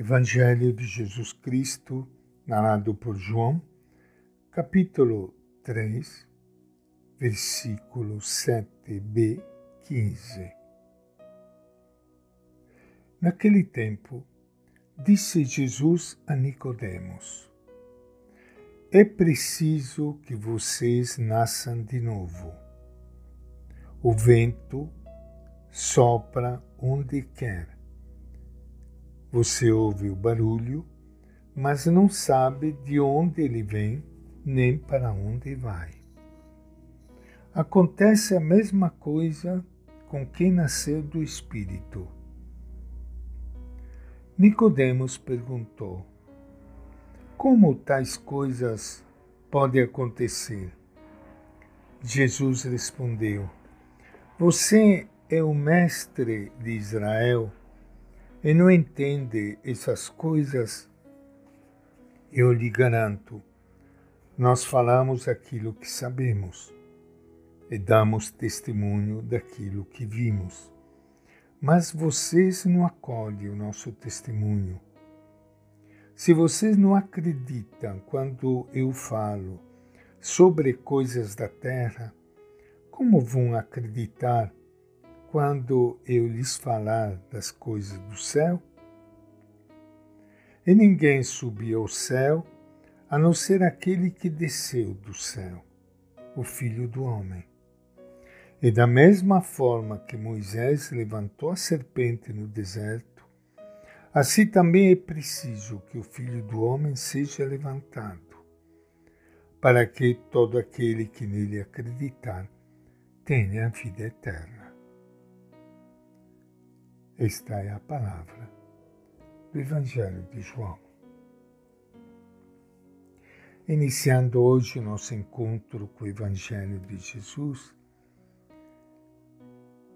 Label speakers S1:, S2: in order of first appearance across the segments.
S1: Evangelho de Jesus Cristo, narrado por João, capítulo 3, versículo 7b, 15. Naquele tempo, disse Jesus a Nicodemos: É preciso que vocês nasçam de novo. O vento sopra onde quer você ouve o barulho, mas não sabe de onde ele vem nem para onde vai. Acontece a mesma coisa com quem nasceu do Espírito. Nicodemos perguntou: Como tais coisas podem acontecer? Jesus respondeu: Você é o mestre de Israel e não entende essas coisas, eu lhe garanto, nós falamos aquilo que sabemos e damos testemunho daquilo que vimos. Mas vocês não acolhem o nosso testemunho. Se vocês não acreditam quando eu falo sobre coisas da terra, como vão acreditar quando eu lhes falar das coisas do céu? E ninguém subiu ao céu a não ser aquele que desceu do céu, o Filho do Homem. E da mesma forma que Moisés levantou a serpente no deserto, assim também é preciso que o Filho do Homem seja levantado, para que todo aquele que nele acreditar tenha a vida eterna. Esta é a palavra do Evangelho de João. Iniciando hoje o nosso encontro com o Evangelho de Jesus,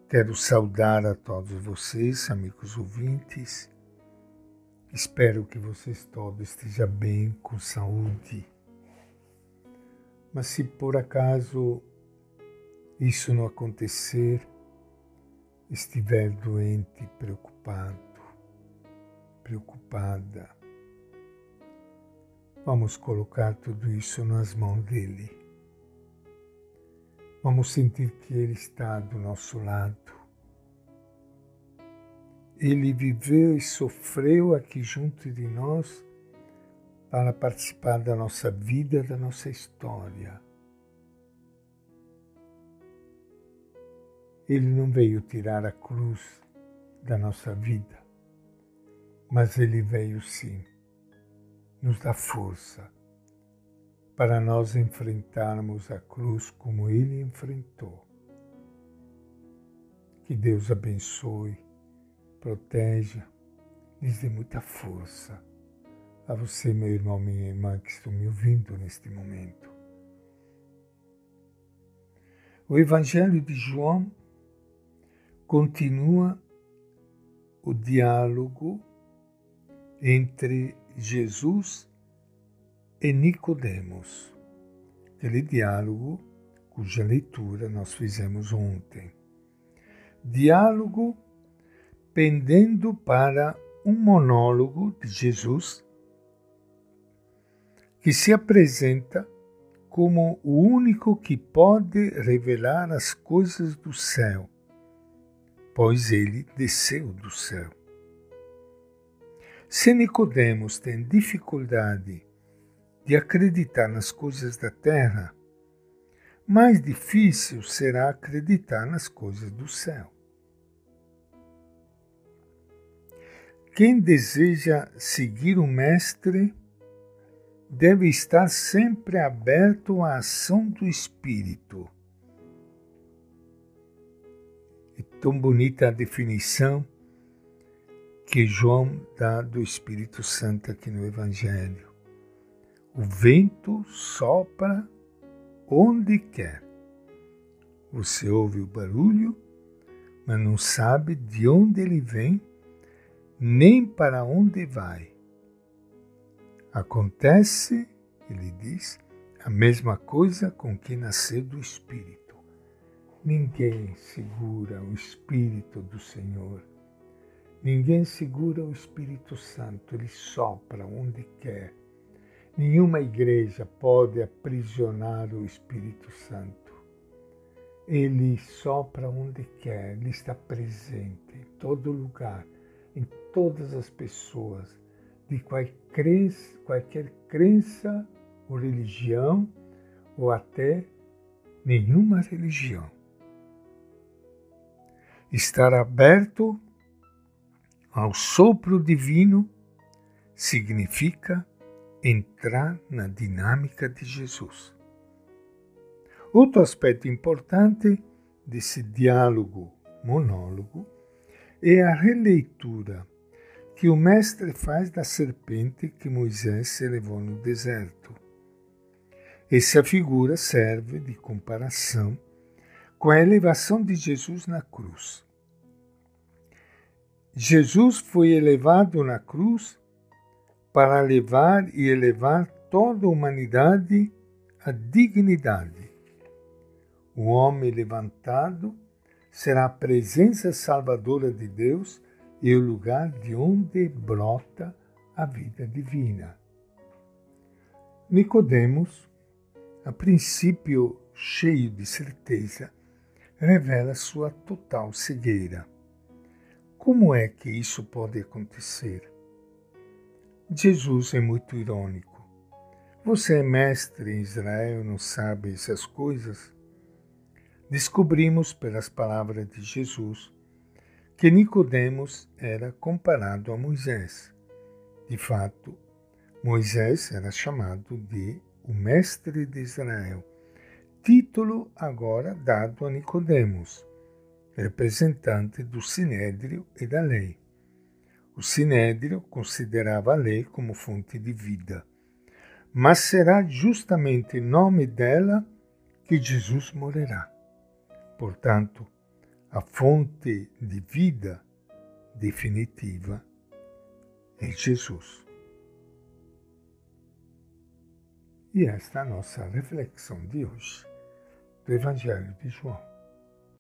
S1: quero saudar a todos vocês, amigos ouvintes. Espero que vocês todos estejam bem, com saúde. Mas se por acaso isso não acontecer, estiver doente, preocupado, preocupada, vamos colocar tudo isso nas mãos dele. Vamos sentir que ele está do nosso lado. Ele viveu e sofreu aqui junto de nós para participar da nossa vida, da nossa história Ele não veio tirar a cruz da nossa vida, mas ele veio sim nos dar força para nós enfrentarmos a cruz como ele enfrentou. Que Deus abençoe, proteja, lhes dê muita força a você, meu irmão, minha irmã, que estão me ouvindo neste momento. O Evangelho de João continua o diálogo entre Jesus e Nicodemos. Aquele diálogo cuja leitura nós fizemos ontem. Diálogo pendendo para um monólogo de Jesus que se apresenta como o único que pode revelar as coisas do céu pois ele desceu do céu. Se Nicodemos tem dificuldade de acreditar nas coisas da terra, mais difícil será acreditar nas coisas do céu. Quem deseja seguir o Mestre deve estar sempre aberto à ação do Espírito tão bonita a definição que João dá do Espírito Santo aqui no Evangelho. O vento sopra onde quer. Você ouve o barulho, mas não sabe de onde ele vem, nem para onde vai. Acontece, ele diz, a mesma coisa com quem nasceu do Espírito. Ninguém segura o Espírito do Senhor. Ninguém segura o Espírito Santo, ele sopra onde quer. Nenhuma igreja pode aprisionar o Espírito Santo. Ele sopra onde quer, ele está presente em todo lugar, em todas as pessoas, de qualquer crença, ou religião, ou até nenhuma religião. Estar aberto ao sopro divino significa entrar na dinâmica de Jesus. Outro aspecto importante desse diálogo monólogo é a releitura que o mestre faz da serpente que Moisés se levou no deserto. Essa figura serve de comparação com a elevação de Jesus na cruz. Jesus foi elevado na cruz para levar e elevar toda a humanidade à dignidade. O homem levantado será a presença salvadora de Deus e o lugar de onde brota a vida divina. Nicodemos, a princípio cheio de certeza, revela sua total cegueira. Como é que isso pode acontecer? Jesus é muito irônico. Você é mestre em Israel não sabe essas coisas? Descobrimos pelas palavras de Jesus que Nicodemos era comparado a Moisés. De fato, Moisés era chamado de o mestre de Israel, título agora dado a Nicodemos representante do Sinédrio e da lei. O Sinédrio considerava a lei como fonte de vida, mas será justamente em nome dela que Jesus morrerá. Portanto, a fonte de vida definitiva é Jesus. E esta é a nossa reflexão de hoje do Evangelho de João.